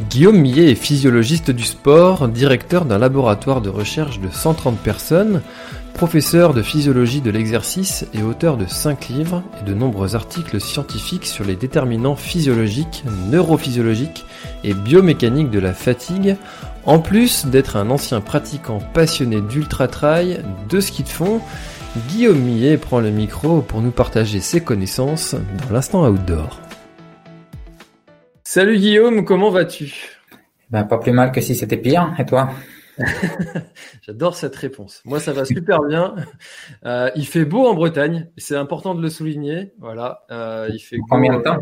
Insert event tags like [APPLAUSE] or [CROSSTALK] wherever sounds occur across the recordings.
Guillaume Millet est physiologiste du sport, directeur d'un laboratoire de recherche de 130 personnes, professeur de physiologie de l'exercice et auteur de 5 livres et de nombreux articles scientifiques sur les déterminants physiologiques, neurophysiologiques et biomécaniques de la fatigue, en plus d'être un ancien pratiquant passionné d'ultra-trail, de ski de fond, Guillaume Millet prend le micro pour nous partager ses connaissances dans l'instant outdoor. Salut Guillaume, comment vas-tu? Ben pas plus mal que si c'était pire, et toi? [LAUGHS] J'adore cette réponse. Moi, ça va super bien. Euh, il fait beau en Bretagne, c'est important de le souligner. Voilà, euh, il fait Pour combien de temps?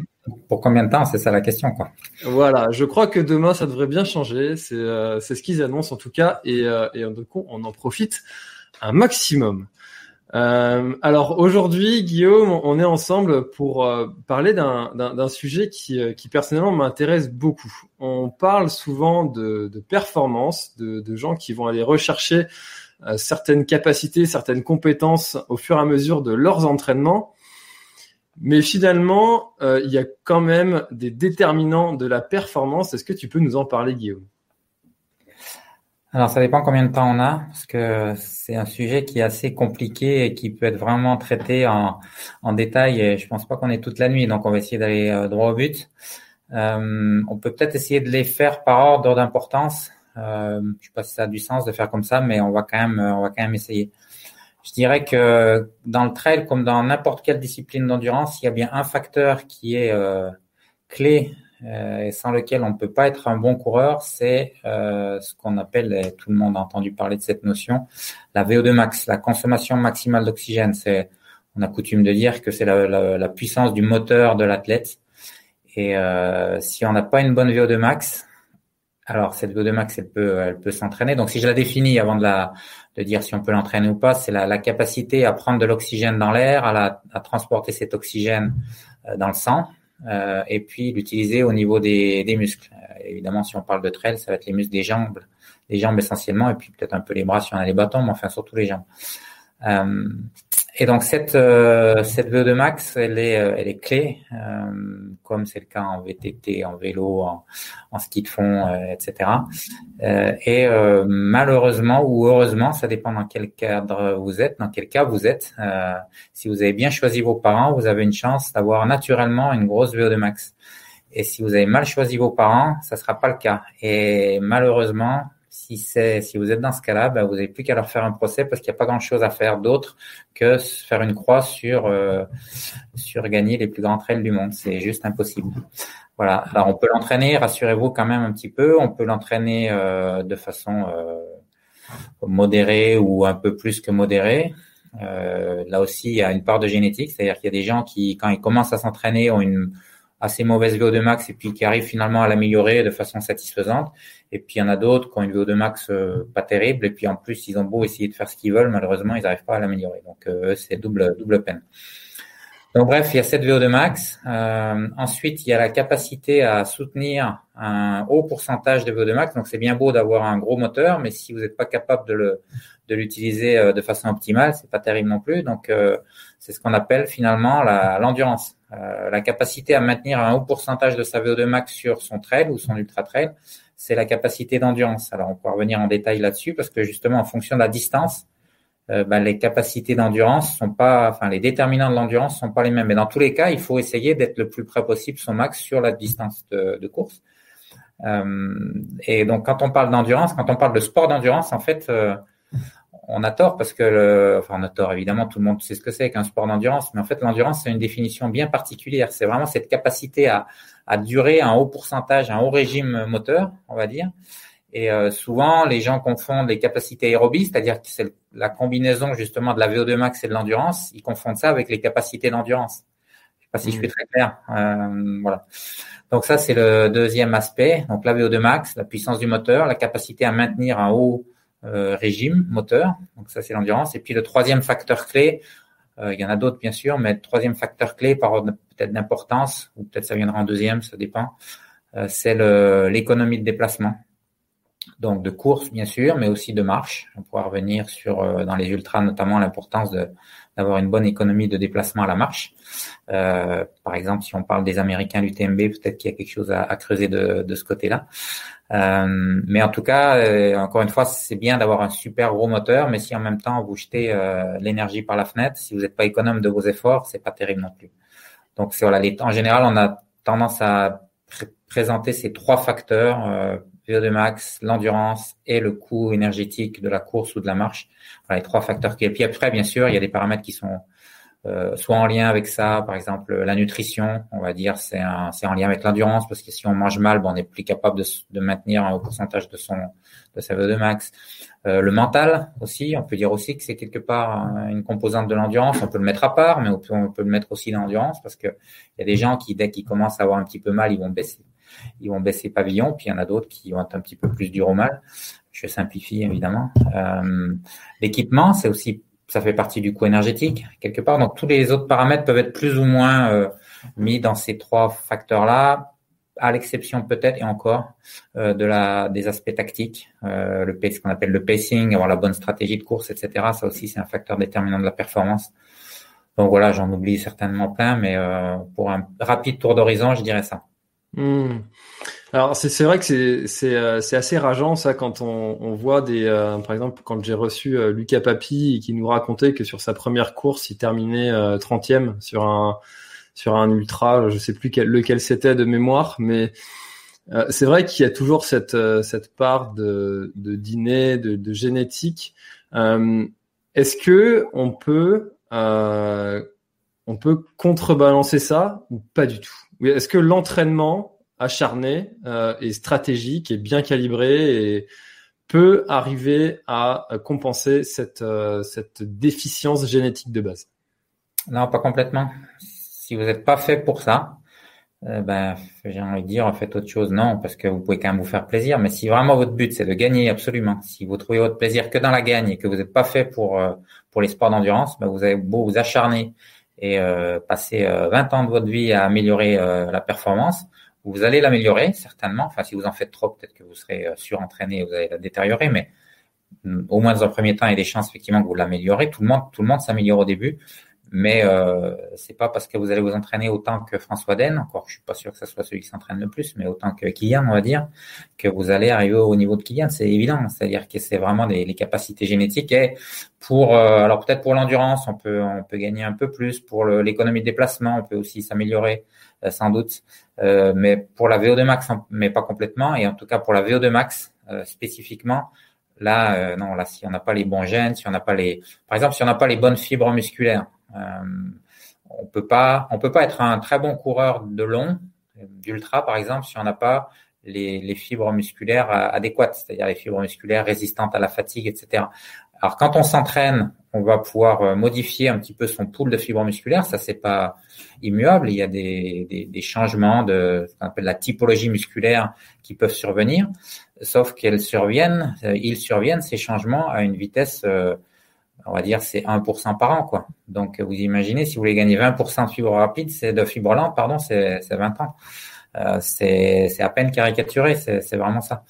Pour combien de temps? C'est ça la question, quoi. Voilà, je crois que demain, ça devrait bien changer. C'est euh, c'est ce qu'ils annoncent en tout cas, et, euh, et du coup, on en profite un maximum. Euh, alors aujourd'hui, Guillaume, on est ensemble pour euh, parler d'un sujet qui, euh, qui personnellement m'intéresse beaucoup. On parle souvent de, performance, de, de, gens qui vont aller rechercher euh, certaines capacités, certaines compétences au fur et à mesure de leurs entraînements. Mais finalement, il y a quand même des déterminants de la performance. Est-ce que tu peux nous en parler, Guillaume? Alors, ça dépend combien de temps on a, parce que c'est un sujet qui est assez compliqué et qui peut être vraiment traité en, en détail. Et je pense pas qu'on ait toute la nuit, donc on va essayer d'aller euh, droit au but. Euh, on peut peut-être essayer de les faire par ordre d'importance. Euh, je sais pas si ça a du sens de faire comme ça, mais on va quand même, on va quand même essayer. Je dirais que dans le trail, comme dans n'importe quelle discipline d'endurance, il y a bien un facteur qui est euh, clé euh, et sans lequel on ne peut pas être un bon coureur, c'est euh, ce qu'on appelle, et tout le monde a entendu parler de cette notion, la VO2 max, la consommation maximale d'oxygène. C'est, on a coutume de dire que c'est la, la, la, puissance du moteur de l'athlète. Et euh, si on n'a pas une bonne VO2 max, alors cette VO2 max, elle peut, elle peut s'entraîner. Donc si je la définis avant de la de dire si on peut l'entraîner ou pas, c'est la, la, capacité à prendre de l'oxygène dans l'air, à, la, à transporter cet oxygène euh, dans le sang, euh, et puis l'utiliser au niveau des, muscles. Euh, évidemment, si on parle de trail, ça va être les muscles des jambes, les jambes essentiellement, et puis peut-être un peu les bras si on a les bâtons, mais enfin surtout les jambes. Euh, et donc cette euh, cette VO2 max, elle est euh, elle est clé, euh, comme c'est le cas en VTT, en vélo, en, ski de fond, etc. et malheureusement ou heureusement, ça dépend dans quel cadre vous êtes, dans quel cas vous êtes. si vous avez bien choisi vos parents, vous avez une chance d'avoir naturellement une grosse VO2 max. Et si vous avez mal choisi vos parents, ça sera pas le cas. Et malheureusement, si c'est si vous êtes dans ce cas-là, ben, vous n'avez plus qu'à leur faire un procès parce qu'il n'y a pas grand-chose à faire d'autre que faire une croix sur euh, sur gagner les plus grands trails du monde. C'est juste impossible. Voilà. Alors on peut l'entraîner, rassurez-vous quand même un petit peu. On peut l'entraîner euh, de façon euh, modérée ou un peu plus que modérée. Euh, là aussi, il y a une part de génétique, c'est-à-dire qu'il y a des gens qui, quand ils commencent à s'entraîner, ont une assez mauvaise VO2 max et puis qui arrivent finalement à l'améliorer de façon satisfaisante. Et puis il y en a d'autres qui ont une VO2 max euh, pas terrible et puis en plus ils ont beau essayer de faire ce qu'ils veulent, malheureusement ils n'arrivent pas à l'améliorer. Donc euh, c'est double double peine. Donc bref, il y a cette VO2 max. Euh, ensuite, il y a la capacité à soutenir un haut pourcentage de VO2 max. Donc c'est bien beau d'avoir un gros moteur, mais si vous n'êtes pas capable de le de l'utiliser euh, de façon optimale, c'est pas terrible non plus. Donc euh, c'est ce qu'on appelle finalement l'endurance. Euh, la capacité à maintenir un haut pourcentage de sa VO2 max sur son trail ou son ultra trail, c'est la capacité d'endurance. Alors on peut revenir en détail là-dessus parce que justement en fonction de la distance, euh, ben, les capacités d'endurance sont pas, enfin les déterminants de l'endurance sont pas les mêmes. Mais dans tous les cas, il faut essayer d'être le plus près possible son max sur la distance de, de course. Euh, et donc quand on parle d'endurance, quand on parle de sport d'endurance, en fait, euh, on a tort parce que, le, enfin, on a tort évidemment, tout le monde sait ce que c'est qu'un sport d'endurance, mais en fait, l'endurance c'est une définition bien particulière. C'est vraiment cette capacité à, à durer un haut pourcentage, un haut régime moteur, on va dire. Et euh, souvent, les gens confondent les capacités aérobies, c'est-à-dire que c'est la combinaison justement de la VO2 max et de l'endurance. Ils confondent ça avec les capacités d'endurance. Je sais pas si je suis mmh. très clair. Euh, voilà. Donc ça, c'est le deuxième aspect. Donc la VO2 max, la puissance du moteur, la capacité à maintenir un haut euh, régime moteur. Donc ça, c'est l'endurance. Et puis le troisième facteur clé, euh, il y en a d'autres bien sûr, mais le troisième facteur clé par peut-être d'importance, ou peut-être ça viendra en deuxième, ça dépend, euh, c'est l'économie de déplacement. Donc de course bien sûr, mais aussi de marche. On pourra revenir sur dans les ultras notamment l'importance d'avoir une bonne économie de déplacement à la marche. Euh, par exemple, si on parle des Américains du TMB, peut-être qu'il y a quelque chose à, à creuser de, de ce côté-là. Euh, mais en tout cas, euh, encore une fois, c'est bien d'avoir un super gros moteur, mais si en même temps vous jetez euh, l'énergie par la fenêtre, si vous n'êtes pas économe de vos efforts, c'est pas terrible non plus. Donc voilà, les, en général, on a tendance à présenter ces trois facteurs euh, VO2 max, l'endurance et le coût énergétique de la course ou de la marche. Voilà les trois facteurs qui. Et puis après, bien sûr, il y a des paramètres qui sont euh, soit en lien avec ça, par exemple la nutrition, on va dire c'est en lien avec l'endurance parce que si on mange mal, bon, on n'est plus capable de, de, maintenir un haut pourcentage de son de sa VO2 max. Euh, le mental aussi, on peut dire aussi que c'est quelque part une composante de l'endurance. On peut le mettre à part, mais on peut, on peut le mettre aussi dans l'endurance parce que il y a des gens qui dès qu'ils commencent à avoir un petit peu mal, ils vont baisser, ils vont baisser pavillon, puis il y en a d'autres qui vont être un petit peu plus dur au mal. Je simplifie évidemment. Euh, L'équipement, c'est aussi ça fait partie du coût énergétique quelque part. Donc tous les autres paramètres peuvent être plus ou moins euh, mis dans ces trois facteurs-là, à l'exception peut-être et encore euh, de la des aspects tactiques, euh, le ce qu'on appelle le pacing, avoir la bonne stratégie de course, etc. Ça aussi c'est un facteur déterminant de la performance. Donc voilà, j'en oublie certainement plein, mais pour un rapide tour d'horizon, je dirais ça. Hmm. Alors c'est vrai que c'est c'est euh, assez rageant ça quand on, on voit des euh, par exemple quand j'ai reçu euh, Lucas Papi qui nous racontait que sur sa première course il terminait 30e sur un sur un ultra je sais plus quel, lequel c'était de mémoire mais c'est vrai qu'il y a toujours cette cette part de de dîner de, de génétique. Est-ce que on peut on peut contrebalancer ça ou pas du tout? Est-ce que l'entraînement acharné euh, et stratégique et bien calibré et peut arriver à compenser cette, euh, cette déficience génétique de base Non, pas complètement. Si vous n'êtes pas fait pour ça, euh, ben, j'ai envie de dire, faites autre chose. Non, parce que vous pouvez quand même vous faire plaisir. Mais si vraiment votre but, c'est de gagner absolument, si vous trouvez votre plaisir que dans la gagne et que vous n'êtes pas fait pour, pour les sports d'endurance, ben, vous avez beau vous acharner et passer 20 ans de votre vie à améliorer la performance, vous allez l'améliorer certainement. Enfin, si vous en faites trop, peut-être que vous serez euh, surentraîné et vous allez la détériorer, mais mm, au moins dans un premier temps, il y a des chances effectivement que vous l'améliorez. Tout le monde, tout le monde s'améliore au début, mais euh, c'est pas parce que vous allez vous entraîner autant que François Den, encore je suis pas sûr que ce soit celui qui s'entraîne le plus, mais autant que Kylian, on va dire, que vous allez arriver au niveau de Kylian, c'est évident. C'est-à-dire que c'est vraiment des, les capacités génétiques et pour euh, alors peut-être pour l'endurance, on peut on peut gagner un peu plus. Pour l'économie de déplacement, on peut aussi s'améliorer euh, sans doute. Euh, mais pour la VO2 max, mais pas complètement. Et en tout cas pour la VO2 max euh, spécifiquement, là, non, là, si on n'a pas les bons gènes, si on n'a pas les, par exemple, si on n'a pas les bonnes fibres musculaires, on peut pas, on peut pas être un très bon coureur de long, d'ultra par exemple, si on n'a pas les, fibres musculaires adéquates, c'est-à-dire les fibres musculaires résistantes à la fatigue, etc. Alors quand on s'entraîne, on va pouvoir euh, modifier un petit peu son pool de fibres musculaires. Ça c'est pas immuable. Il y a des, changements de ce qu'on appelle la typologie musculaire qui peuvent survenir, sauf qu'elles surviennent, euh, ils surviennent ces changements à une vitesse, euh, on va dire c'est 1% par an quoi. Donc vous imaginez si vous voulez gagner 20% de fibres rapides, c'est de fibres lentes, pardon, c'est 20 ans. Euh, c'est à peine caricaturé, c'est vraiment ça.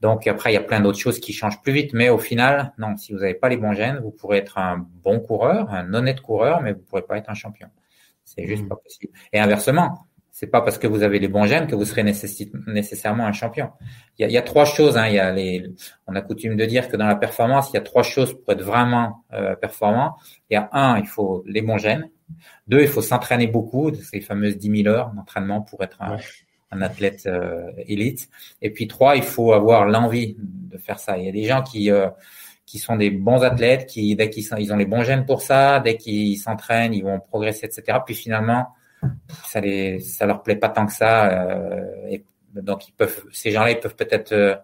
Donc après, il y a plein d'autres choses qui changent plus vite, mais au final, non, si vous n'avez pas les bons gènes, vous pourrez être un bon coureur, un honnête coureur, mais vous ne pourrez pas être un champion. C'est juste hmm. pas possible. Et inversement, c'est pas parce que vous avez les bons gènes que vous serez nécessairement un champion. Il y a, il y a trois choses. Hein, il y a les, on a coutume de dire que dans la performance, il y a trois choses pour être vraiment euh, performant. Il y a un, il faut les bons gènes. Deux, il faut s'entraîner beaucoup, ces fameuses 10 000 heures d'entraînement pour être un, un athlète euh, élite. Et puis trois, il faut avoir l'envie de faire ça. Il y a des gens qui euh, qui sont des bons athlètes, qui dès qu'ils ils ont les bons gènes pour ça, dès qu'ils s'entraînent, ils vont progresser, etc. Puis finalement, ça les, ça leur plaît pas tant que ça. Euh, et donc ils peuvent, ces gens-là, ils peuvent peut-être euh,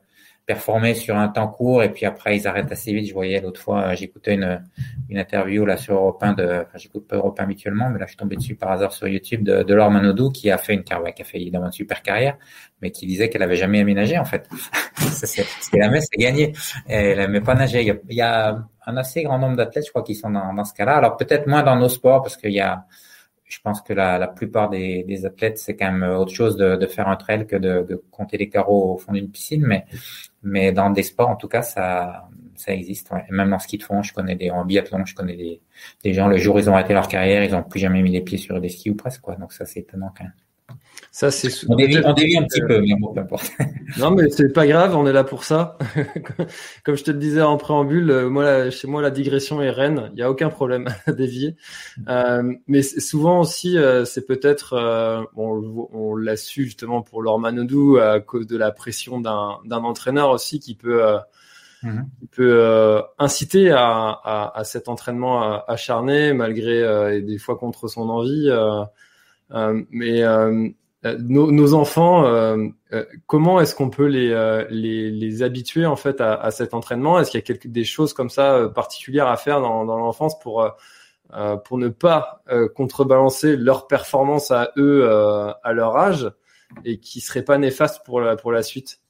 performer sur un temps court et puis après ils arrêtent assez vite. Je voyais l'autre fois, euh, j'écoutais une, une interview là sur Europe 1 de, enfin j'écoute pas Europe 1 habituellement, mais là je suis tombé dessus par hasard sur YouTube de, de Laure Manodou qui a fait une carrière, qui a fait évidemment une super carrière, mais qui disait qu'elle avait jamais aménagé en fait. [LAUGHS] c'est, ce qu'elle aimait, c'est gagner. Elle aimait pas nager. Il y, a, il y a un assez grand nombre d'athlètes, je crois, qui sont dans, dans ce cas-là. Alors peut-être moins dans nos sports parce qu'il y a je pense que la, la plupart des, athlètes, c'est quand même autre chose de, faire un trail que de, compter les carreaux au fond d'une piscine. Mais, mais dans des sports, en tout cas, ça, ça existe. Ouais. Même en ski de fond, je connais des, en biathlon, je connais des, des gens, le jour où ils ont arrêté leur carrière, ils n'ont plus jamais mis les pieds sur des skis ou presque. Quoi. Donc ça, c'est étonnant quand même. Ça, c'est on dévie, on dévie un petit peu, mais bon, peu importe. [LAUGHS] non, mais c'est pas grave, on est là pour ça. [LAUGHS] Comme je te le disais en préambule, euh, moi, chez moi, la digression est reine. Il y a aucun problème à [LAUGHS] dévier. Euh, mais souvent aussi, euh, c'est peut-être, euh, on, on l'a su justement pour Laure Manodou à cause de la pression d'un entraîneur aussi qui peut. Mmh. qui peut inciter à, à, à, cet entraînement acharné malgré et des fois contre son envie. Mais euh, nos, nos, enfants, euh, euh, comment est-ce qu'on peut les, les, les, habituer en fait à, à cet entraînement? Est-ce qu'il y a quelque, des choses comme ça particulières à faire dans, dans l'enfance pour pour ne pas contrebalancer leur performance à eux à leur âge et qui serait pas néfaste pour la pour la suite?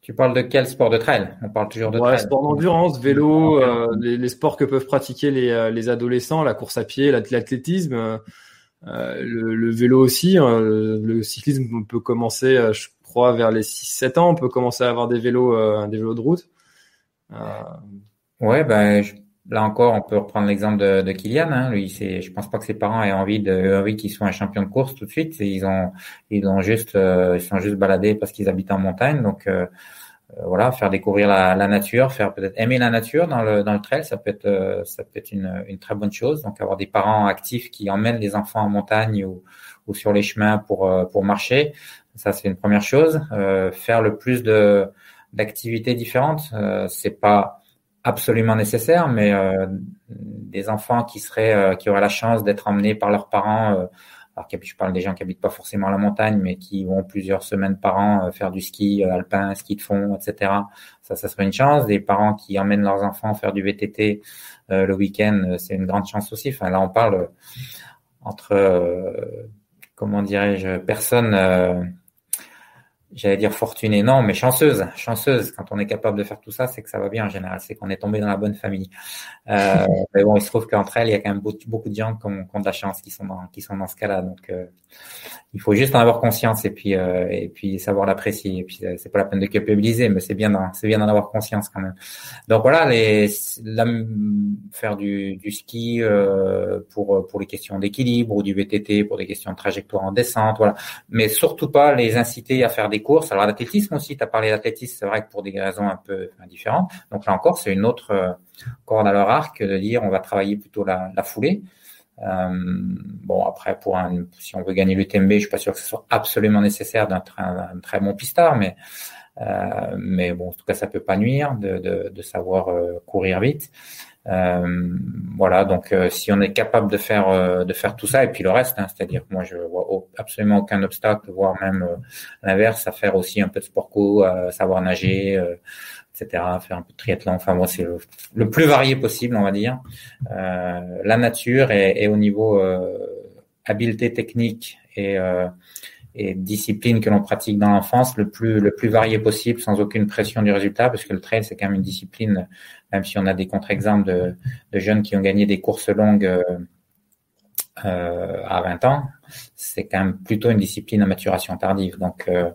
Tu parles de quel sport de trail? On parle toujours de ouais, trail. Sport d'endurance, vélo, les, les, sports que peuvent pratiquer les, les adolescents, la course à pied, l'athlétisme. Euh, le, le, vélo aussi, hein, le, cyclisme peut commencer, euh, je crois, vers les 6-7 ans, on peut commencer à avoir des vélos, euh, des vélos de route. Ouais, ben là encore, on peut reprendre l'exemple de, de Kylian. Hein. Lui, c'est, je pense pas que ses parents aient envie de, envie qu'il soit un champion de course tout de suite. Ils ont, ils ont juste, ils sont juste baladés parce qu'ils habitent en montagne. Donc euh, voilà, faire découvrir la, nature, faire peut-être aimer la nature dans le dans le trail, ça peut être euh, ça peut être une, une très bonne chose. Donc avoir des parents actifs qui emmènent les enfants en montagne ou, ou sur les chemins pour euh, pour marcher, ça c'est une première chose. faire le plus de d'activités différentes, c'est pas absolument nécessaire, mais des enfants qui seraient qui auraient la chance d'être emmenés par leurs parents alors je parle des gens qui habitent pas forcément la montagne, mais qui vont plusieurs semaines par an euh, faire du ski euh, alpin, ski de fond, etc. Ça, ça serait une chance. Des parents qui emmènent leurs enfants faire du VTT euh, le week-end, c'est une grande chance aussi. Enfin, là, on parle entre, comment dirais-je, personnes j'allais dire fortunée, non, mais chanceuse, chanceuse. Quand on est capable de faire tout ça, c'est que ça va bien en général, c'est qu'on est tombé dans la bonne famille. Euh, [LAUGHS] mais bon, il se trouve qu'entre elles, il y a quand même beaucoup de gens qui ont, qui ont de la chance, qui sont dans, qui sont dans ce cas-là. Donc, euh, il faut juste en avoir conscience et puis euh, et puis savoir l'apprécier. Et puis, euh, c'est pas la peine de culpabiliser, mais c'est bien, c'est bien d'en avoir conscience quand même. Donc voilà, les, la, faire du, du ski euh, pour pour les questions d'équilibre ou du VTT pour des questions de trajectoire en descente, voilà. Mais surtout pas les inciter à faire des courses. Alors l'athlétisme aussi, tu as parlé d'athlétisme, c'est vrai que pour des raisons un peu différentes. Donc là encore, c'est une autre euh, corde à leur arc de dire on va travailler plutôt la, foulée. Euh, bon après pour un, si on veut gagner l'UTMB, je suis pas sûr que ce soit absolument nécessaire d'un un, très bon pistard, mais euh, mais bon en tout cas ça peut pas nuire de, de, de savoir courir vite. Euh, voilà, donc euh, si on est capable de faire euh, de faire tout ça et puis le reste, hein, c'est-à-dire moi je vois absolument aucun obstacle, voire même l'inverse, à faire aussi un peu de sport co, savoir nager, etc., faire un peu de triathlon. Enfin bon, c'est le, plus varié possible, on va dire. la nature et, et au niveau habileté technique et et discipline que l'on pratique dans l'enfance le plus le plus varié possible sans aucune pression du résultat parce que le trail c'est quand même une discipline même si on a des contre-exemples de, de, jeunes qui ont gagné des courses longues euh, euh, à 20 ans c'est quand même plutôt une discipline à maturation tardive. Donc euh,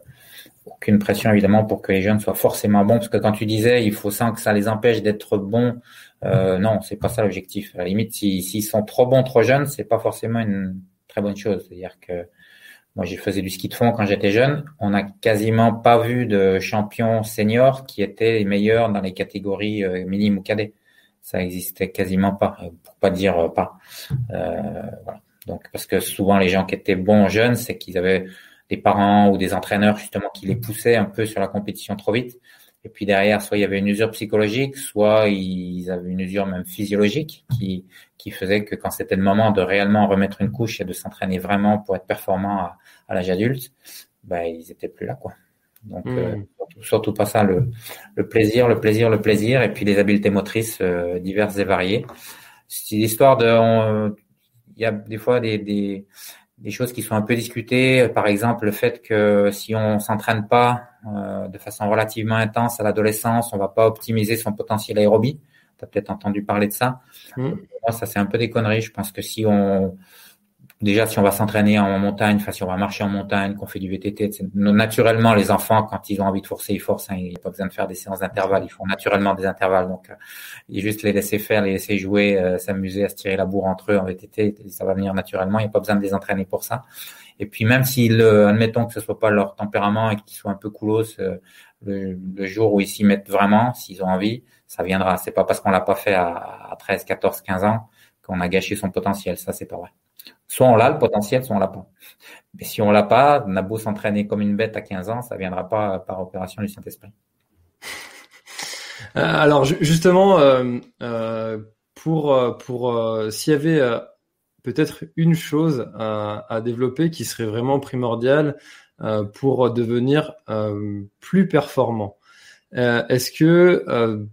aucune pression évidemment pour que les jeunes soient forcément bons parce que quand tu disais il faut sans que ça les empêche d'être bons euh, non c'est pas ça l'objectif. À la limite s'ils si, sont trop bons trop jeunes c'est pas forcément une très bonne chose. C'est à dire que moi, j'ai faisais du ski de fond quand j'étais jeune. On n'a quasiment pas vu de champions seniors qui étaient les meilleurs dans les catégories euh, minimes ou cadets. Ça existait quasiment pas, euh, pour pas dire euh, pas. Donc, parce que souvent les gens qui étaient bons jeunes, c'est qu'ils avaient des parents ou des entraîneurs justement qui les poussaient un peu sur la compétition trop vite. Et puis derrière, soit il y avait une usure psychologique, soit ils avaient une usure même physiologique qui, qui faisait que quand c'était le moment de réellement remettre une couche et de s'entraîner vraiment pour être performant à, à l'âge adulte, ben, ils étaient plus là, quoi. Donc, euh, hmm. surtout, pas ça, le, le, plaisir, le plaisir, le plaisir, et puis les habiletés motrices euh, diverses et variées. C'est l'histoire de, il y a des fois des, des, des, choses qui sont un peu discutées. Par exemple, le fait que si on s'entraîne pas euh, de façon relativement intense à l'adolescence, on va pas optimiser son potentiel aérobie. Tu as peut-être entendu parler de ça. Hmm. Moi, ça c'est un peu des conneries. Je pense que si on déjà si on va s'entraîner en montagne, enfin si on va marcher en montagne, qu'on fait du VTT, naturellement les enfants quand ils ont envie de forcer, ils forcent. Hein, il n'y a pas besoin de faire des séances d'intervalle, ils font naturellement des intervalles. Donc euh, juste les laisser faire, les laisser jouer, euh, s'amuser à se tirer la bourre entre eux en VTT, ça va venir naturellement. Il n'y a pas besoin de les entraîner pour ça. Et puis même si, admettons que ce soit pas leur tempérament et qu'ils soient un peu coolos, euh, le, le, jour où ils s'y mettent vraiment, s'ils ont envie, ça viendra. C'est pas parce qu'on l'a pas fait à, à 13, 14, 15 ans qu'on a gâché son potentiel. Ça, c'est pas vrai. Soit on l'a le potentiel, soit on l'a pas. Mais si on l'a pas, on s'entraîner comme une bête à 15 ans, ça viendra pas par opération du Saint-Esprit. Euh, alors justement, euh, euh, pour pour s'il y avait peut-être une chose à, développer qui serait vraiment primordiale pour devenir plus performant, est-ce que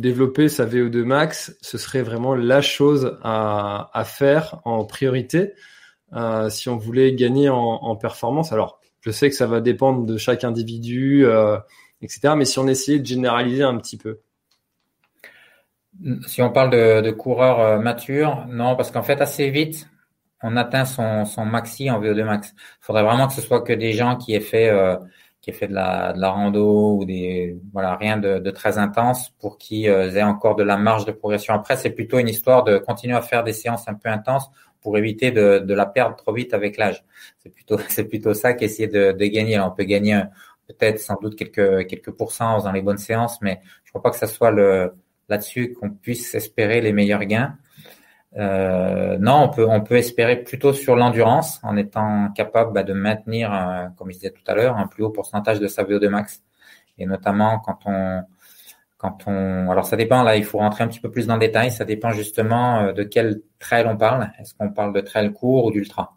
développer sa VO2 max, ce serait vraiment la chose à, faire en priorité euh, si on voulait gagner en, performance. Alors, je sais que ça va dépendre de chaque individu, euh, etc. Mais si on essayait de généraliser un petit peu. Si on parle de, de coureurs euh, matures, non, parce qu'en fait, assez vite, on atteint son, son maxi en VO2 max. Il faudrait vraiment que ce soit que des gens qui aient fait euh, qui fait de la, de la rando ou des voilà rien de, de très intense pour qu'ils euh, aient encore de la marge de progression. Après, c'est plutôt une histoire de continuer à faire des séances un peu intenses pour éviter de, de la perdre trop vite avec l'âge. C'est plutôt [LAUGHS] c'est plutôt ça qu'essayer de, de gagner. on peut gagner peut-être sans doute quelques quelques pourcents dans les bonnes séances, mais je crois pas que ça soit le là-dessus qu'on puisse espérer les meilleurs gains. Euh, non, on peut, on peut espérer plutôt sur l'endurance en étant capable bah, de maintenir, euh, comme je disais tout à l'heure, un plus haut pourcentage de sa VO2 max. Et notamment quand on, quand on, alors ça dépend. Là, il faut rentrer un petit peu plus dans le détail. Ça dépend justement euh, de quel trail on parle. Est-ce qu'on parle de trail court ou d'ultra?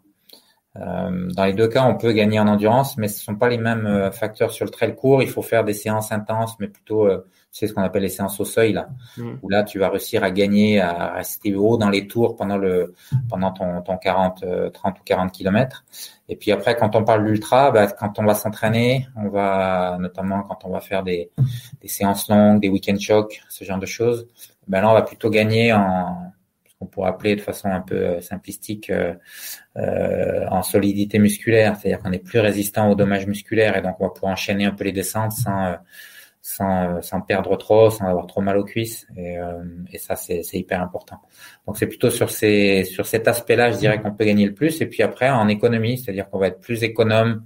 Dans les deux cas, on peut gagner en endurance, mais ce sont pas les mêmes facteurs sur le trail court. Il faut faire des séances intenses, mais plutôt c'est ce qu'on appelle les séances au seuil là, mm. où là tu vas réussir à gagner, à rester haut dans les tours pendant le pendant ton, ton 40, 30 ou 40 kilomètres. Et puis après, quand on parle d'ultra, bah, quand on va s'entraîner, on va notamment quand on va faire des, des séances longues, des week-end shocks, ce genre de choses, ben là on va plutôt gagner en ce qu'on pourrait appeler de façon un peu euh, simplistique euh, euh, en solidité musculaire, c'est-à-dire qu'on est plus résistant aux dommages musculaires et donc on va pouvoir enchaîner un peu les descentes sans euh, sans, sans perdre trop, sans avoir trop mal aux cuisses. Et, euh, et ça, c'est hyper important. Donc, c'est plutôt sur, ces, sur cet aspect-là, je dirais qu'on peut gagner le plus. Et puis après, en économie, c'est-à-dire qu'on va être plus économe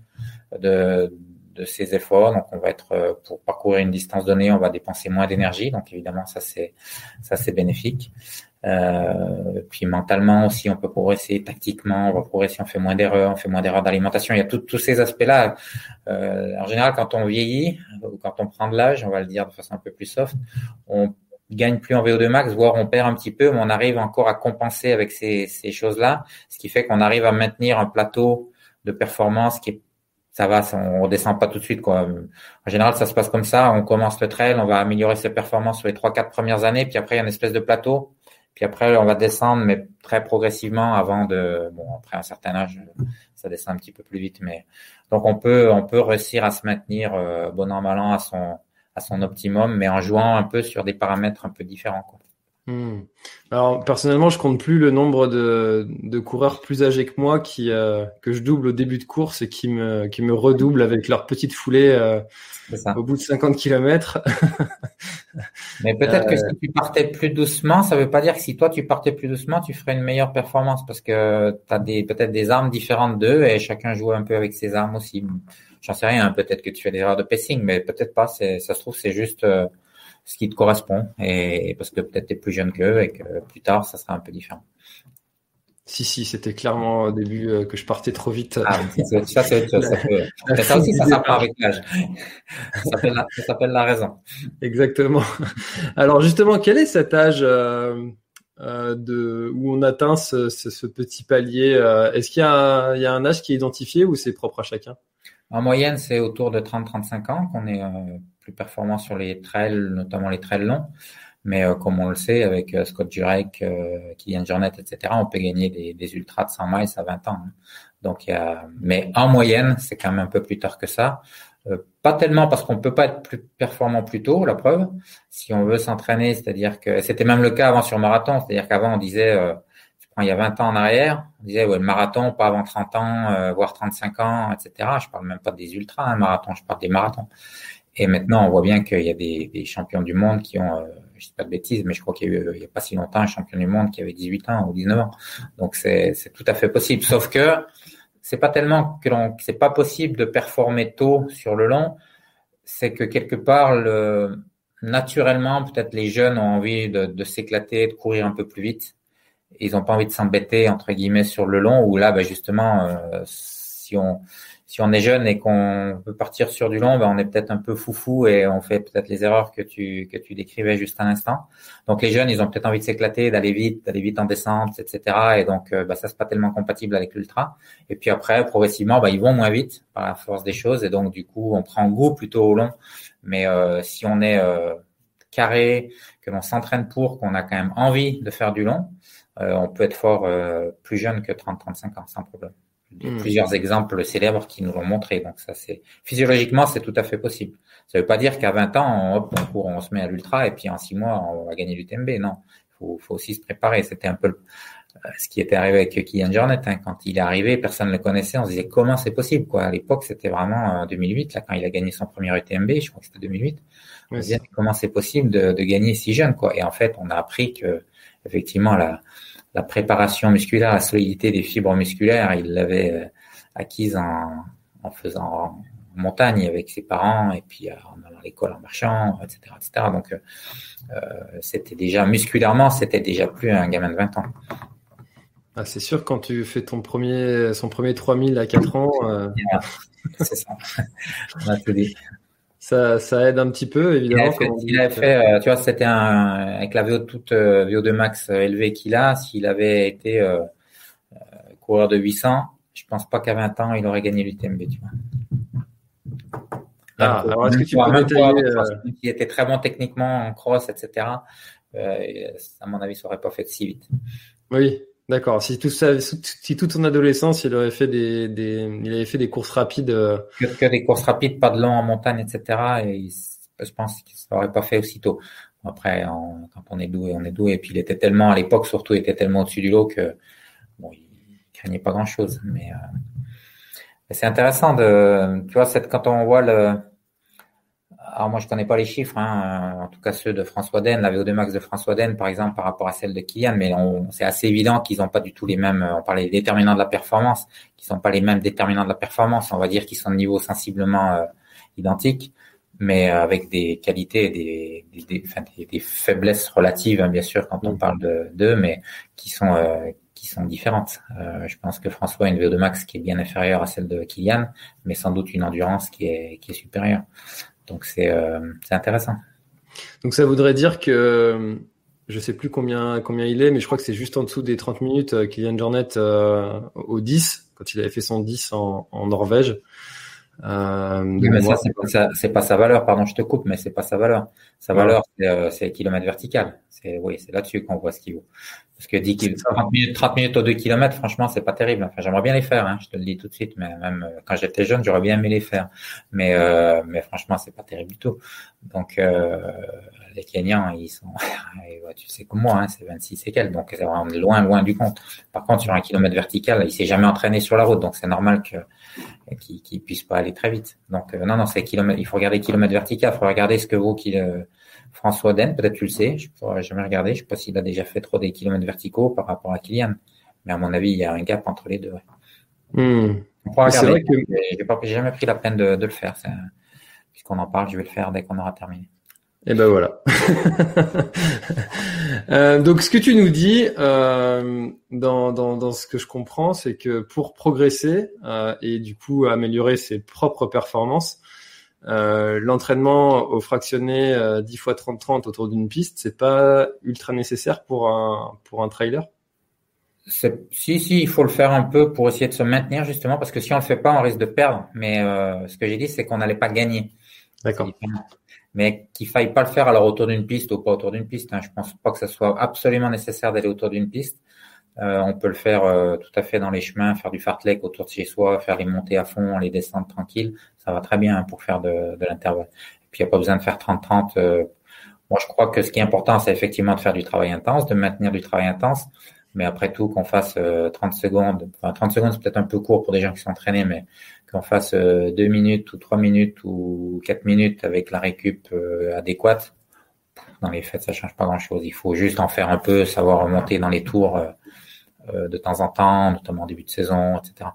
de, de ces efforts. Donc, on va être euh, pour parcourir une distance donnée, on va dépenser moins d'énergie. Donc, évidemment, ça c'est ça c'est bénéfique. Euh, puis mentalement aussi, on peut progresser tactiquement, on va progresser, on fait moins d'erreurs, on fait moins d'erreurs d'alimentation. Il y a tous ces aspects-là. Euh, en général, quand on vieillit ou quand on prend de l'âge, on va le dire de façon un peu plus soft, on gagne plus en VO2 max, voire on perd un petit peu, mais on arrive encore à compenser avec ces, ces choses-là, ce qui fait qu'on arrive à maintenir un plateau de performance qui est ça va, on redescend pas tout de suite. Quoi. En général, ça se passe comme ça. On commence le trail, on va améliorer ses performances sur les trois, quatre premières années, puis après, il y a une espèce de plateau. Puis après, on va descendre, mais très progressivement avant de, bon, après un certain âge, ça descend un petit peu plus vite, mais donc on peut, on peut réussir à se maintenir euh, bon an mal an à son, à son optimum, mais en jouant un peu sur des paramètres un peu différents. Quoi. Hmm. Alors personnellement, je compte plus le nombre de, de coureurs plus âgés que moi qui euh, que je double au début de course et qui me qui me redoublent avec leur petite foulée euh, au bout de 50 km. [LAUGHS] Mais peut-être que si tu partais plus doucement, ça veut pas dire que si toi tu partais plus doucement, tu ferais une meilleure performance parce que tu as des peut-être des armes différentes d'eux et chacun joue un peu avec ses armes aussi. J'en sais rien, peut-être que tu fais des erreurs de pacing, mais peut-être pas. Ça se trouve c'est juste euh, ce qui te correspond et parce que peut-être tu es plus jeune qu'eux et que plus tard ça sera un peu différent. Si, si, c'était clairement au début euh, que je partais trop vite. Ah, ça, c'est autre chose. Ça, peut... ça aussi, ça s'apprend avec l'âge. Ça s'appelle la... raison. Exactement. Alors, justement, quel est cet âge euh, euh, de, où on atteint ce, ce, petit palier Est-ce qu'il y, y, a un âge qui est identifié ou c'est propre à chacun? En moyenne, c'est autour de 30-35 ans qu'on est plus performant sur les trails, notamment les trails longs. Mais euh, comme on le sait, avec euh, Scott Jurek, euh, Kylian Jornet, etc., on peut gagner des, des, ultras de 100 miles à 20 ans. Hein. Donc, y a... Mais en moyenne, c'est quand même un peu plus tard que ça. Euh, pas tellement parce qu'on peut pas être plus performant plus tôt, la preuve. Si on veut s'entraîner, c'est-à-dire que c'était même le cas avant sur marathon, c'est-à-dire qu'avant on disait, euh, prends il y a 20 ans en arrière, on disait ouais le marathon pas avant 30 ans, voire 35 ans, etc. Je parle même pas des ultras, un marathon, je parle des marathons. Et maintenant on voit bien qu'il y a des, des champions du monde qui ont je dis pas de bêtises, mais je crois qu'il y a eu, il y a pas si longtemps, un champion du monde qui avait 18 ans ou 19 ans. Donc c'est, tout à fait possible. Sauf que c'est pas tellement que c'est pas possible de performer tôt sur le long. C'est que quelque part, le, naturellement, peut-être les jeunes ont envie de, s'éclater, de courir un peu plus vite. Ils ont pas envie de s'embêter entre guillemets sur le long. Où là, bah, justement, euh, si on si on est jeune et qu'on veut partir sur du long, ben on est peut-être un peu foufou et on fait peut-être les erreurs que tu que tu décrivais juste à l'instant. Donc les jeunes, ils ont peut-être envie de s'éclater, d'aller vite, d'aller vite en descente, etc. Et donc euh, ben, ça c'est pas tellement compatible avec l'ultra. Et puis après, progressivement, ben, ils vont moins vite par la force des choses et donc du coup, on prend goût plutôt au long. Mais euh, si on est euh, carré, que l'on s'entraîne pour, qu'on a quand même envie de faire du long, on peut être fort plus jeune que 30-35 ans sans problème. Hmm. plusieurs exemples célèbres qui nous l'ont montré. Donc ça, c'est physiologiquement, c'est tout à fait possible. Ça veut pas dire qu'à 20 ans, on, hop, on court, on se met à l'ultra et puis en 6 mois, on va gagner l'UTMB. Non, faut, faut aussi se préparer. C'était un peu euh, ce qui était arrivé avec Kylian Jornet. Hein. Quand il est arrivé, personne ne le connaissait. On se disait comment c'est possible. Quoi. À l'époque, c'était vraiment en 2008, là, quand il a gagné son premier UTMB. Je crois que c'était 2008. On se disait comment c'est possible de, de, gagner si jeune. Quoi. Et en fait, on a appris que effectivement la la préparation musculaire, la solidité des fibres musculaires, il l'avait euh, acquise en, en faisant en montagne avec ses parents et puis euh, en allant à l'école en marchant, etc., etc. Donc, euh, euh, c'était déjà musculairement, c'était déjà plus un gamin de 20 ans. Ah, c'est sûr, quand tu fais ton premier, son premier 3000 à 4 ans. Euh... c'est ça. [LAUGHS] On a tout dit ça, ça aide un petit peu, évidemment. Il a fait, euh, tu vois, c'était un, avec la VO toute euh, VO2 max euh, élevée qu'il a, s'il avait été euh, coureur de 800, je pense pas qu'à 20 ans, il aurait gagné l'UTMB, tu vois. Ah, alors est-ce que tu peux détailler, était très bon techniquement en cross, etc. Euh, à mon avis, ça aurait pas fait si vite. Oui, D'accord. Si tout ça, si toute son adolescence, il aurait fait des, il avait fait des courses rapides. Euh, que, que, des courses rapides, pas de long en montagne, etc. Et je pense qu'il ça aurait pas fait aussitôt. Après, quand on est doué, on est doué. Et puis il était tellement, à l'époque surtout, il était tellement au-dessus du lot que bon, il craignait pas grand-chose. Mais euh, c'est intéressant de, tu vois, cette, quand on voit le alors moi je connais pas les chiffres, hein, en tout cas ceux de François Den, la VO2 max de François Den par exemple par rapport à celle de Kylian, mais c'est assez évident qu'ils n'ont pas du tout les mêmes. On parlait des déterminants de la performance, qui sont pas les mêmes déterminants de la performance. On va dire qu'ils sont de niveau sensiblement euh, identiques, mais avec des qualités, des, des, des, enfin, des, faiblesses relatives hein, bien sûr quand on mm. parle de d'eux, mais qui sont euh, qui sont différentes. Euh, je pense que François a une VO2 max qui est bien inférieure à celle de Kylian, mais sans doute une endurance qui est qui est supérieure. Donc euh, c'est intéressant. Donc ça voudrait dire que je sais plus combien combien il est, mais je crois que c'est juste en dessous des 30 minutes euh, Kylian Jornet euh, au 10 quand il avait fait son 10 en, en Norvège. Euh, mais ça, c'est pas, sa, pas sa valeur, pardon, je te coupe, mais c'est pas sa valeur. Sa valeur, c'est euh, le kilomètre vertical. C'est, oui, c'est là-dessus qu'on voit ce qu'il vaut. Parce que 10 km, 30 minutes, 30 minutes aux 2 km, franchement, c'est pas terrible. Enfin, j'aimerais bien les faire, hein, je te le dis tout de suite, mais même euh, quand j'étais jeune, j'aurais bien aimé les faire. Mais, euh, mais franchement, c'est pas terrible du tout. Donc, euh, les Kenyans, ils sont, [LAUGHS] tu sais comme moi, hein, c'est 26 et quelques, donc c'est vraiment loin, loin du compte. Par contre, sur un kilomètre vertical, il s'est jamais entraîné sur la route, donc c'est normal que qu'il qu puisse pas aller très vite. Donc, euh, non, non, c'est kilomètre, il faut regarder kilomètre vertical, il faut regarder ce que vaut qu'il, euh, François Den, peut-être tu le sais, je pourrais jamais regarder, je sais pas s'il a déjà fait trop des kilomètres verticaux par rapport à Kylian, mais à mon avis, il y a un gap entre les deux. Ouais. Hmm. On pourra regarder, que... j'ai jamais pris la peine de, de le faire, puisqu'on en parle, je vais le faire dès qu'on aura terminé. Et ben voilà. [LAUGHS] euh, donc ce que tu nous dis euh, dans, dans, dans, ce que je comprends, c'est que pour progresser euh, et du coup améliorer ses propres performances, euh, l'entraînement au fractionné 10 x 30-30 autour d'une piste, c'est pas ultra nécessaire pour un pour un trailer? Si, si, il faut le faire un peu pour essayer de se maintenir justement, parce que si on le fait pas, on risque de perdre. Mais euh, ce que j'ai dit, c'est qu'on n'allait pas gagner. D'accord mais qu'il faille pas le faire alors autour d'une piste ou pas autour d'une piste. Hein. Je pense pas que ce soit absolument nécessaire d'aller autour d'une piste. Euh, on peut le faire euh, tout à fait dans les chemins, faire du fartlek autour de chez soi, faire les montées à fond, les descendre tranquilles. Ça va très bien pour faire de, de l'intervalle. Et puis il n'y a pas besoin de faire 30-30. Euh. moi, je crois que ce qui est important, c'est effectivement de faire du travail intense, de maintenir du travail intense. Mais après tout, qu'on fasse 30 secondes, enfin 30 secondes, c'est peut-être un peu court pour des gens qui sont entraînés, mais qu'on fasse euh, deux minutes ou trois minutes ou quatre minutes avec la récup euh, adéquate, dans les faits, ça change pas grand-chose. Il faut juste en faire un peu, savoir remonter dans les tours euh, de temps en temps, notamment en début de saison, etc.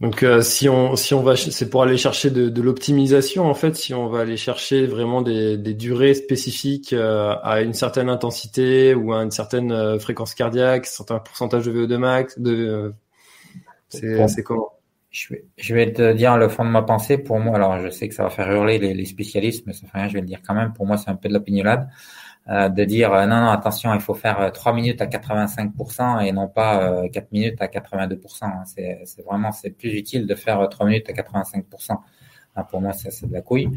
Donc si on si on va c'est pour aller chercher de, l'optimisation en fait si on va aller chercher vraiment des, durées spécifiques à une certaine intensité ou à une certaine fréquence cardiaque, un certain pourcentage de VO2 max de c'est comment? Je vais, te dire le fond de ma pensée. Pour moi, alors je sais que ça va faire hurler les, spécialistes, mais ça fait rien, je vais le dire quand même. Pour moi, c'est un peu de la pignolade. Euh, de dire euh, non, non, attention, il faut faire 3 euh, minutes à 85% et non pas 4 minutes à 82%. Hein. C'est, vraiment, c'est plus utile de faire 3 minutes à 85%. Hein, pour moi, c'est, c'est de la couille.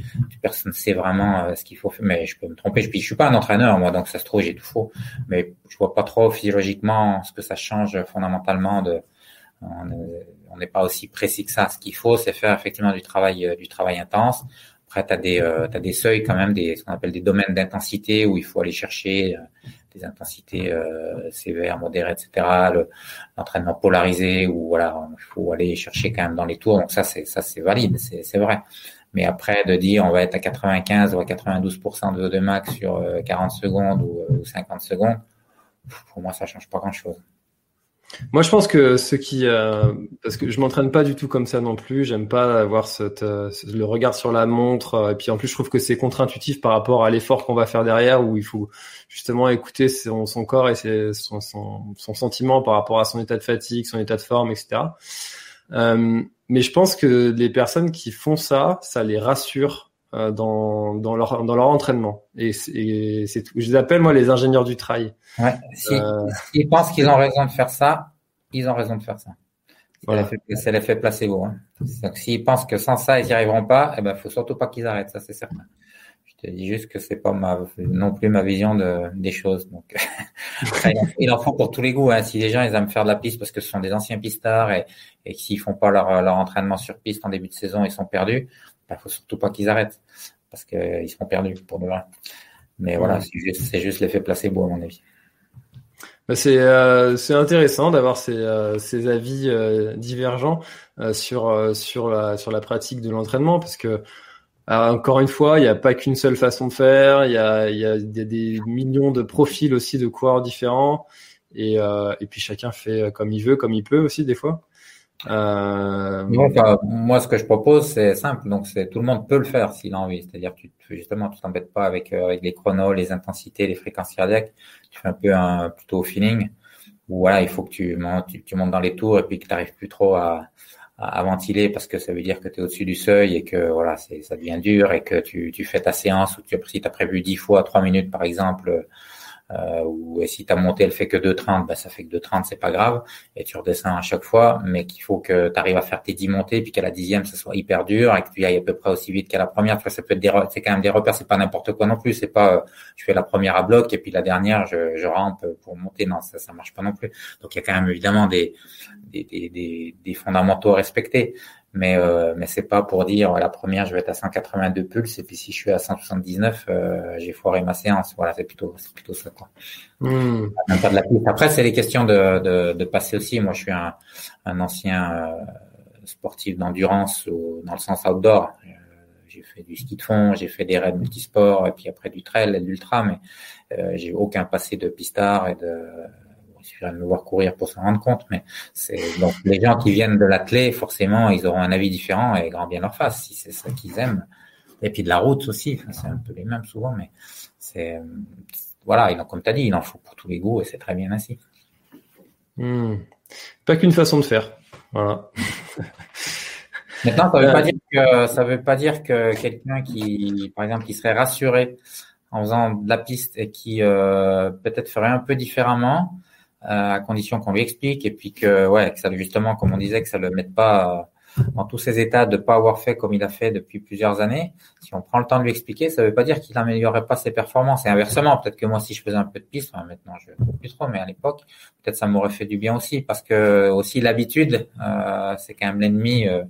Personne ne sait vraiment ce qu'il faut faire. Mais je peux me tromper. Je, je suis pas un entraîneur, moi, donc ça se trouve, j'ai tout faux. Mais je vois pas trop physiologiquement ce que ça change fondamentalement de, on n'est pas aussi précis que ça. Ce qu'il faut, c'est faire effectivement du travail, euh, du travail intense. Après, tu des, euh, des seuils quand même, des, ce qu'on appelle des domaines d'intensité où il faut aller chercher euh, des intensités sévères, modérées, etc. L'entraînement polarisé où voilà, il faut aller chercher quand même dans les tours. Donc ça, c'est ça, c'est valide, c'est vrai. Mais après, de dire on va être à 95 ou à 92% de, de max sur 40 secondes ou, ou 50 secondes, pour moi, ça change pas grand-chose. Moi, je pense que ce qui, euh, parce que je m'entraîne pas du tout comme ça non plus. J'aime pas avoir cette, euh, le regard sur la montre. Et puis en plus, je trouve que c'est contre-intuitif par rapport à l'effort qu'on va faire derrière, où il faut justement écouter son, corps et ses, son, son, son, sentiment par rapport à son état de fatigue, son état de forme, etc. Euh, mais je pense que les personnes qui font ça, ça les rassure dans, dans, leur, dans leur entraînement. Et c'est Je les appelle, moi, les ingénieurs du trail. Ouais. S'ils si, pensent qu'ils ont raison de faire ça, ils ont raison de faire ça. C'est l'effet placebo. Hein. Donc, s'ils pensent que sans ça, ils n'y arriveront pas, eh ben, faut surtout pas qu'ils arrêtent. Ça, c'est certain. Je te dis juste que c'est pas ma, non plus ma vision de, des choses. Donc, [LAUGHS] il en faut pour tous les goûts. Hein. Si les gens, ils aiment faire de la piste parce que ce sont des anciens pistards et, et s'ils font pas leur, leur entraînement sur piste en début de saison, ils sont perdus. Il faut surtout pas qu'ils arrêtent parce qu'ils seront perdus pour de vrai. Mais voilà, c'est juste, l'effet placebo à mon avis. Bah, c'est euh, c'est intéressant d'avoir ces, euh, ces avis euh, divergents sur sur la sur la pratique de l'entraînement parce que encore une fois, il n'y a pas qu'une seule façon de faire. Il y a, il y a, des millions de profils aussi de coureurs différents et et puis chacun fait comme il veut, comme il peut aussi des fois. Euh... moi, ce que je propose, c'est simple. Donc, c'est tout le monde peut le faire s'il a envie. C'est-à-dire, tu justement, tu t'embêtes pas avec euh, avec les chronos, les intensités, les fréquences cardiaques. Tu fais un peu un plutôt au feeling. Ou voilà, il faut que tu montes, tu, montes dans les tours et puis que tu n'arrives plus trop à, à, ventiler parce que ça veut dire que tu es au-dessus du seuil et que voilà, c'est ça devient dur et que tu, tu fais ta séance ou tu, si tu as prévu 10 fois 3 minutes par exemple euh, ou si ta montée elle fait que 2,30, ben ça fait que 2,30, c'est pas grave, et tu redescends à chaque fois, mais qu'il faut que tu arrives à faire tes 10 montées, puis qu'à la dixième, ça soit hyper dur, et que tu ailles à peu près aussi vite qu'à la première. Tu vois, ça peut être des, c'est quand même des repères, c'est pas n'importe quoi non plus, c'est pas, euh, je fais la première à bloc, et puis la dernière, je, je rampe pour monter, non, ça, ça marche pas non plus. Donc il y a quand même évidemment des, des, des, des fondamentaux à respecter mais euh, mais c'est pas pour dire la première je vais être à 182 pulses et puis si je suis à 179 euh, j'ai foiré ma séance. Voilà c'est plutôt c'est plutôt ça quoi. Hmm. après c'est les questions de, de, de passer aussi. Moi je suis un, un ancien euh, sportif d'endurance dans le sens outdoor. Euh, j'ai fait du ski de fond j'ai fait des raids multisports et puis après du trail et de l'ultra mais euh, j'ai aucun passé de pistard et de il suffirait de me voir courir pour s'en rendre compte, mais c'est donc les gens qui viennent de l'athlé, forcément, ils auront un avis différent et grand bien leur face. Si c'est ça qu'ils aiment, Et puis de la route aussi, c'est un peu les mêmes souvent, mais c'est voilà, comme tu as dit, il en faut pour tous les goûts et c'est très bien ainsi. Hmm. Pas qu'une façon de faire. Voilà. [LAUGHS] Maintenant, ça veut pas dire que ça veut pas dire que quelqu'un qui, par exemple, qui serait rassuré en faisant de la piste et qui euh, peut-être ferait un peu différemment, euh, à condition qu'on lui explique et puis que ouais, que ça justement, comme on disait, que ça le mette pas dans tous ces états de pas avoir fait comme il a fait depuis plusieurs années. Si on prend le temps de lui expliquer, ça veut pas dire qu'il n'améliorerait pas ses performances. Et inversement, peut-être que moi, si je faisais un peu de piste, maintenant je ne plus trop, mais à l'époque, peut-être ça m'aurait fait du bien aussi, parce que aussi l'habitude, euh, c'est quand même l'ennemi. Euh,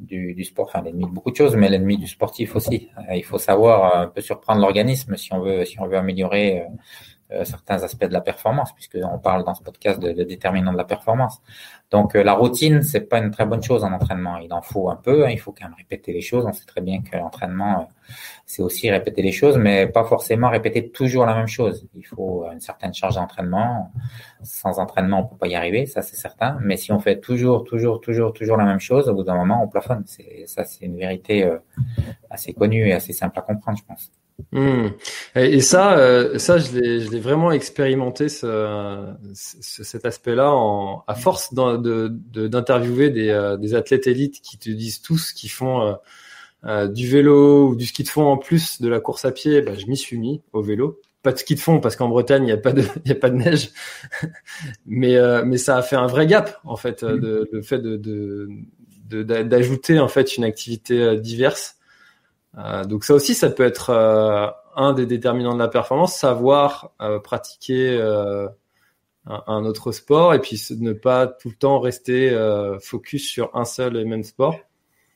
du, du, sport, enfin l'ennemi de beaucoup de choses, mais l'ennemi du sportif aussi. Euh, il faut savoir un peu surprendre l'organisme si on veut, si on veut améliorer euh, certains aspects de la performance, puisqu'on parle dans ce podcast de, déterminants de la performance. Donc euh, la routine, c'est pas une très bonne chose en entraînement. Il en faut un peu, hein, il faut quand même répéter les choses. On sait très bien que l'entraînement, euh, c'est aussi répéter les choses, mais pas forcément répéter toujours la même chose. Il faut une certaine charge d'entraînement. Sans entraînement, on peut pas y arriver, ça c'est certain. Mais si on fait toujours, toujours, toujours, toujours la même chose, au bout d'un moment, on plafonne. Ça, c'est une vérité assez connue et assez simple à comprendre, je pense. Hmm. Et, ça, euh, ça, je l'ai, je l'ai vraiment expérimenté ce, cet aspect-là en, à force de, d'interviewer des, euh, des, athlètes élites qui te disent tous qu'ils font euh, du vélo ou du ski de fond en plus de la course à pied. Bah, je m'y suis mis au vélo. Pas de ski de fond parce qu'en Bretagne il n'y a pas de, [LAUGHS] il y a pas de neige, [LAUGHS] mais mais ça a fait un vrai gap en fait, de, le fait de, de, d'ajouter en fait une activité diverse euh, donc ça aussi, ça peut être euh, un des déterminants de la performance, savoir euh, pratiquer un, autre sport et puis ne pas tout le temps rester focus sur un seul et même sport.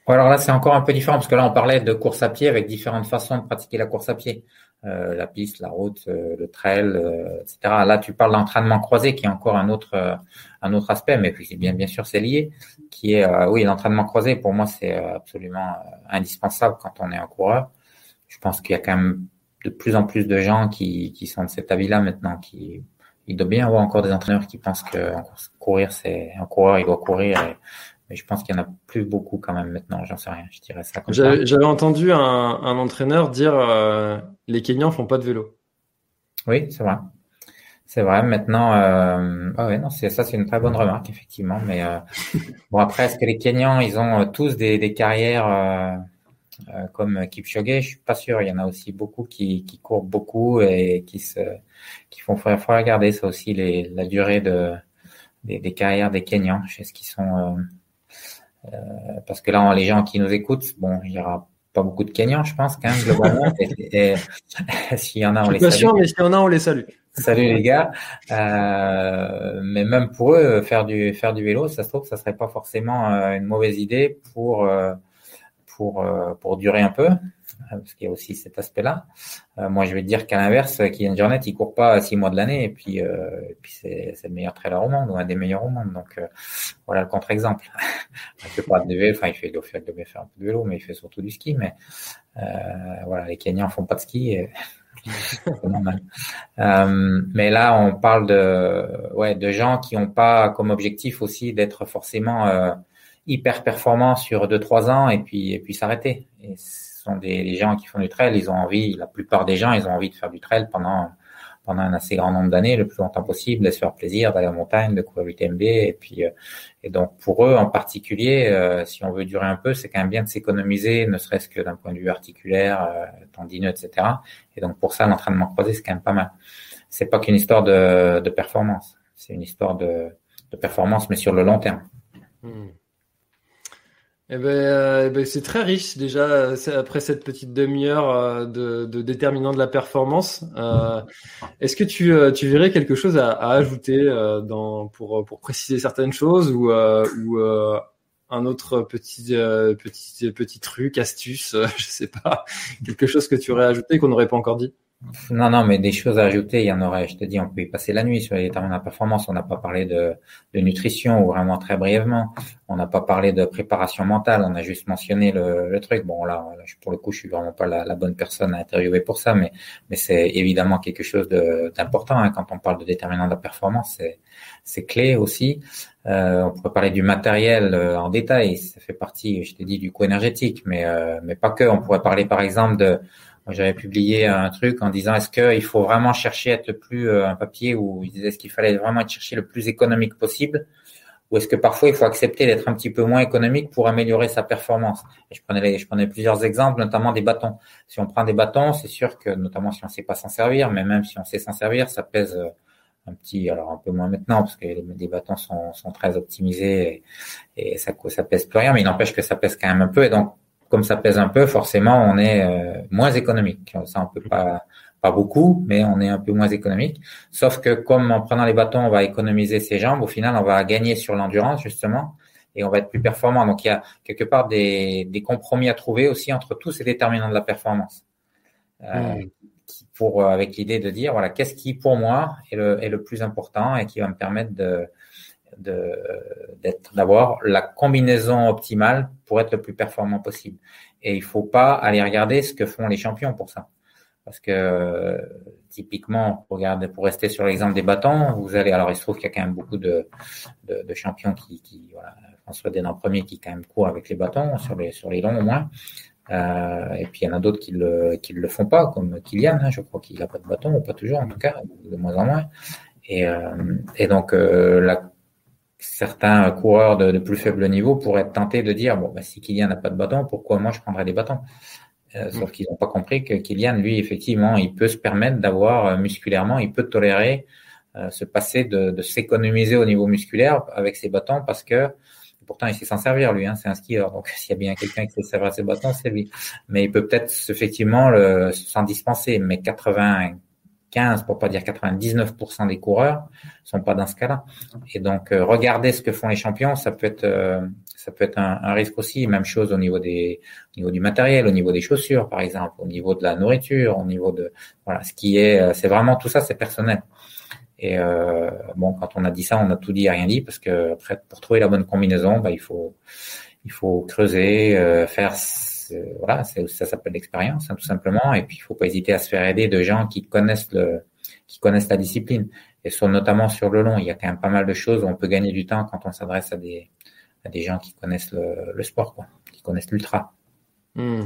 Alors là, c'est encore un peu différent parce que là, on parlait de course à pied avec différentes façons de pratiquer la course à pied. Euh, la piste, la route, le trail, euh, etc. Là, tu parles d'entraînement croisé, qui est encore un autre un autre aspect, mais puis bien bien sûr c'est lié, qui est oui l'entraînement croisé. Pour moi, c'est absolument indispensable quand on est un coureur. Je pense qu'il y a quand même de plus en plus de gens qui qui sont de cet avis-là maintenant, qui il doit bien avoir encore des entraîneurs qui pensent que courir c'est un coureur il doit courir mais je pense qu'il y en a plus beaucoup quand même maintenant, j'en sais rien, je dirais ça J'avais entendu un, un, entraîneur dire euh, les Kenyans font pas de vélo. Oui, c'est vrai. C'est vrai. Maintenant, euh... ah ouais, non, c'est ça, c'est une très bonne remarque effectivement. Mais euh... [LAUGHS] bon, après, est-ce que les Kenyans, ils ont euh, tous des, des carrières euh, euh, comme Kipchoge? Je suis pas sûr. Il y en a aussi beaucoup qui, qui courent beaucoup et qui se, qui font. Faut, faut regarder ça aussi les, la durée de des, des carrières des Kenyans. Je sais ce qu'ils sont euh, parce que là, les gens qui nous écoutent, bon, il y aura pas beaucoup de Kenyans, je pense, quand même, globalement. [LAUGHS] s'il y en a, on les salue. Sûr, mais s'il y en a, on les salue. Salut les gars. Euh, mais même pour eux, faire du faire du vélo, ça se trouve, ça serait pas forcément euh, une mauvaise idée pour euh, pour pour durer un peu. Euh, parce qu'il y a aussi cet aspect-là. Euh, moi, je vais te dire qu'à l'inverse, Kylian Jornet, il court pas six mois de l'année, et puis, euh, et puis c'est, c'est le meilleur trailer au monde, ou un des meilleurs au monde. Donc, euh, voilà le contre-exemple. [LAUGHS] il fait pas de vélo, enfin, il fait, il doit faire, un peu de vélo, mais il fait surtout du ski. Mais voilà, les Kenyans font pas de ski. Et... [LAUGHS] Euh, mais là, on parle de, ouais, de gens qui ont pas comme objectif aussi d'être forcément euh, hyper performants sur deux trois ans et puis et puis s'arrêter. Et sont des, gens qui font du trail, ils ont envie, la plupart des gens, ils ont envie de faire du trail pendant pendant un assez grand nombre d'années, le plus longtemps possible, de se faire plaisir, d'aller en montagne, de courir l'UTMB. Et puis, euh, et donc pour eux en particulier, euh, si on veut durer un peu, c'est quand même bien de s'économiser, ne serait-ce que d'un point de vue articulaire, euh, tendineux, etc. Et donc pour ça, l'entraînement croisé, c'est quand même pas mal. C'est pas qu'une histoire de, de performance, c'est une histoire de, de performance, mais sur le long terme. Hmm. Eh ben, euh, eh ben, c'est très riche déjà après cette petite demi-heure euh, de, de déterminant de la performance. Euh, est-ce que tu, tu verrais quelque chose à, à ajouter dans, pour, pour préciser certaines choses ou, ou un autre petit, petit, petit truc, astuce, [LAUGHS] je sais pas, quelque chose que tu aurais ajouté qu'on n'aurait pas encore dit? Non, non, mais des choses à ajouter, il y en aurait. Je te dis, on peut y passer la nuit sur les déterminants de performance. On n'a pas parlé de, de, nutrition, ou vraiment très brièvement. On n'a pas parlé de préparation mentale. On a juste mentionné le, le truc. Bon, là, pour le coup, je suis vraiment pas la, la bonne personne à interviewer pour ça, mais, mais c'est évidemment quelque chose d'important hein. quand on parle de déterminants de la performance. C'est, clé aussi. Euh, on pourrait parler du matériel euh, en détail. Ça fait partie, je t'ai dit, du coût énergétique, mais, euh, mais pas que. On pourrait parler, par exemple, de j'avais publié un truc en disant est-ce qu'il faut vraiment chercher à être plus euh, un papier où il disait est-ce qu'il fallait vraiment être chercher le plus économique possible? Ou est-ce que parfois il faut accepter d'être un petit peu moins économique pour améliorer sa performance? Je prenais je prenais plusieurs exemples, notamment des bâtons. Si on prend des bâtons, c'est sûr que notamment si on sait pas s'en servir, mais même si on sait s'en servir, ça pèse euh, un petit, alors un peu moins maintenant parce que les, bâtons sont, sont très optimisés et, et ça ça pèse plus rien, mais il n'empêche que ça pèse quand même un peu. Et donc comme ça pèse un peu, forcément, on est euh, moins économique. Ça, on peut pas, pas beaucoup, mais on est un peu moins économique. Sauf que comme en prenant les bâtons, on va économiser ses jambes, au final, on va gagner sur l'endurance, justement, et on va être plus performant. Donc, il y a quelque part des, des compromis à trouver aussi entre tous ces déterminants de la performance. Euh, mmh. pour, avec l'idée de dire, voilà, qu'est-ce qui, pour moi, est le, est le plus important et qui va me permettre de, d'avoir la combinaison optimale pour être le plus performant possible. Et il faut pas aller regarder ce que font les champions pour ça. Parce que typiquement, pour, pour rester sur l'exemple des bâtons, vous allez alors il se trouve qu'il y a quand même beaucoup de, de, de champions qui, qui voilà, François Denan premier qui quand même court avec les bâtons sur les sur les longs au moins. Euh, et puis il y en a d'autres qui le qui le font pas, comme Kylian. Hein, je crois qu'il a pas de bâton ou pas toujours en tout cas, de moins en moins. Et, euh, et donc euh, la certains coureurs de, plus faible niveau pourraient être tentés de dire bon bah, si Kylian n'a pas de bâton, pourquoi moi je prendrais des bâtons? Euh, Sauf mm. qu'ils n'ont pas compris que Kylian, lui, effectivement, il peut se permettre d'avoir euh, musculairement, il peut tolérer euh, se passer de, de s'économiser au niveau musculaire avec ses bâtons parce que pourtant il sait s'en servir lui, hein, c'est un skieur. Donc [LAUGHS] s'il y a bien quelqu'un qui sait servir ses bâtons, c'est lui. Mais il peut peut-être effectivement s'en dispenser. Mais 80 15 pour pas dire 99% des coureurs sont pas dans ce cas-là. Et donc euh, regarder ce que font les champions, ça peut être euh, ça peut être un, un, risque aussi. Même chose au niveau des au niveau du matériel, au niveau des chaussures par exemple, au niveau de la nourriture, au niveau de voilà ce qui est euh, c'est vraiment tout ça c'est personnel. Et euh, bon quand on a dit ça, on a tout dit et rien dit parce que après pour trouver la bonne combinaison, bah, il faut il faut creuser, faire voilà, ça s'appelle l'expérience, hein, tout simplement. Et puis, il faut pas hésiter à se faire aider de gens qui connaissent le, qui connaissent la discipline. Et sur, notamment sur le long, il y a quand même pas mal de choses où on peut gagner du temps quand on s'adresse à des, à des gens qui connaissent le, sport, quoi, qui connaissent l'ultra. Hmm.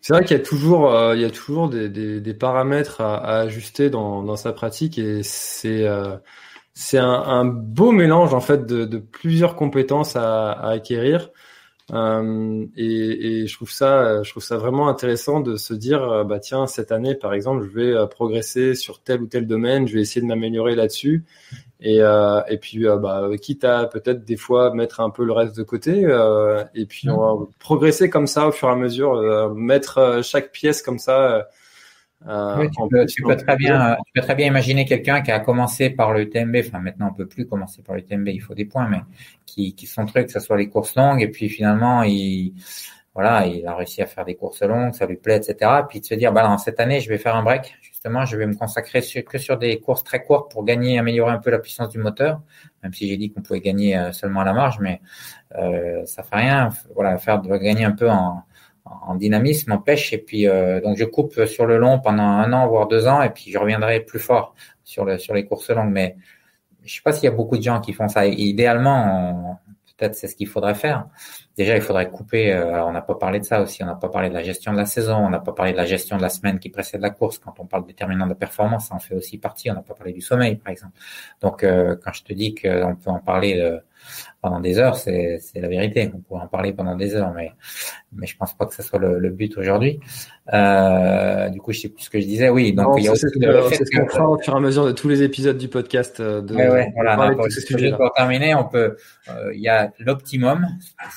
C'est vrai qu'il y a toujours, euh, il y a toujours des, des, des paramètres à, à, ajuster dans, dans sa pratique et c'est euh, c'est un, un, beau mélange en fait de, de plusieurs compétences à, à acquérir. Euh, et, et, je trouve ça, je trouve ça vraiment intéressant de se dire, euh, bah tiens, cette année, par exemple, je vais euh, progresser sur tel ou tel domaine, je vais essayer de m'améliorer là-dessus. Et, euh, et puis, bah, quitte à peut-être des fois mettre un peu le reste de côté, et puis on va progresser comme ça au fur et à mesure, mettre chaque pièce comme ça euh, tu, peux, très bien, tu peux très bien imaginer quelqu'un qui a commencé par le TMB, enfin maintenant on peut plus commencer par le TMB, il faut des points, mais qui, qui sont trucs, que ce soit les courses longues, et puis finalement il, voilà, il a réussi à faire des courses longues, ça lui plaît, etc. Puis de se dire, bah cette année je vais faire un break, justement, je vais me consacrer que sur des courses très courtes pour gagner, améliorer un peu la puissance du moteur, même si j'ai dit qu'on pouvait gagner euh, seulement à la marge, mais euh, ça fait rien, voilà, faire de gagner un peu en en dynamisme, en pêche. Et puis, euh, donc, je coupe sur le long pendant un an, voire deux ans, et puis je reviendrai plus fort sur, le, sur les courses longues. Mais je sais pas s'il y a beaucoup de gens qui font ça. idéalement, peut-être c'est ce qu'il faudrait faire. Déjà, il faudrait couper. Euh, on n'a pas parlé de ça aussi. On n'a pas parlé de la gestion de la saison. On n'a pas parlé de la gestion de la semaine qui précède la course. Quand on parle déterminant de performance, ça en fait aussi partie. On n'a pas parlé du sommeil, par exemple. Donc, euh, quand je te dis qu'on peut en parler pendant des heures, c'est la vérité. On pourrait en parler pendant des heures, mais mais je pense pas que ce soit le, but aujourd'hui. Euh, du coup, je sais plus ce que je disais. Oui, donc il y a aussi le fait qu'on fera au fur et à mesure de tous les épisodes du podcast. Euh, de, ouais, ouais, voilà. pour, terminer, on peut. Euh, il y a l'optimum,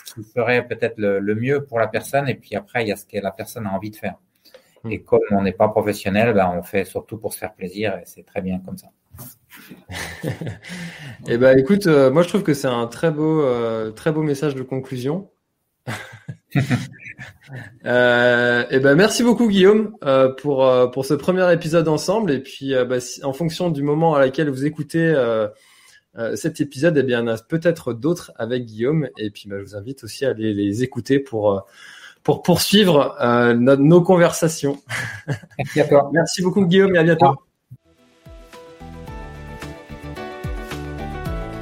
ce qui ferait peut-être le, mieux pour la personne, et puis après, il y a ce que la personne a envie de faire. Hmm. Et comme on n'est pas professionnel, ben, on fait surtout pour se faire plaisir, et c'est très bien comme ça. [LAUGHS] eh ben, écoute, euh, moi je trouve que c'est un très beau, euh, très beau message de conclusion. [LAUGHS] Euh, et ben merci beaucoup Guillaume pour pour ce premier épisode ensemble et puis bah, en fonction du moment à laquelle vous écoutez cet épisode, eh bien il y en a peut-être d'autres avec Guillaume et puis bah, je vous invite aussi à les, les écouter pour pour poursuivre nos, nos conversations. Merci à toi. merci beaucoup Guillaume et à bientôt.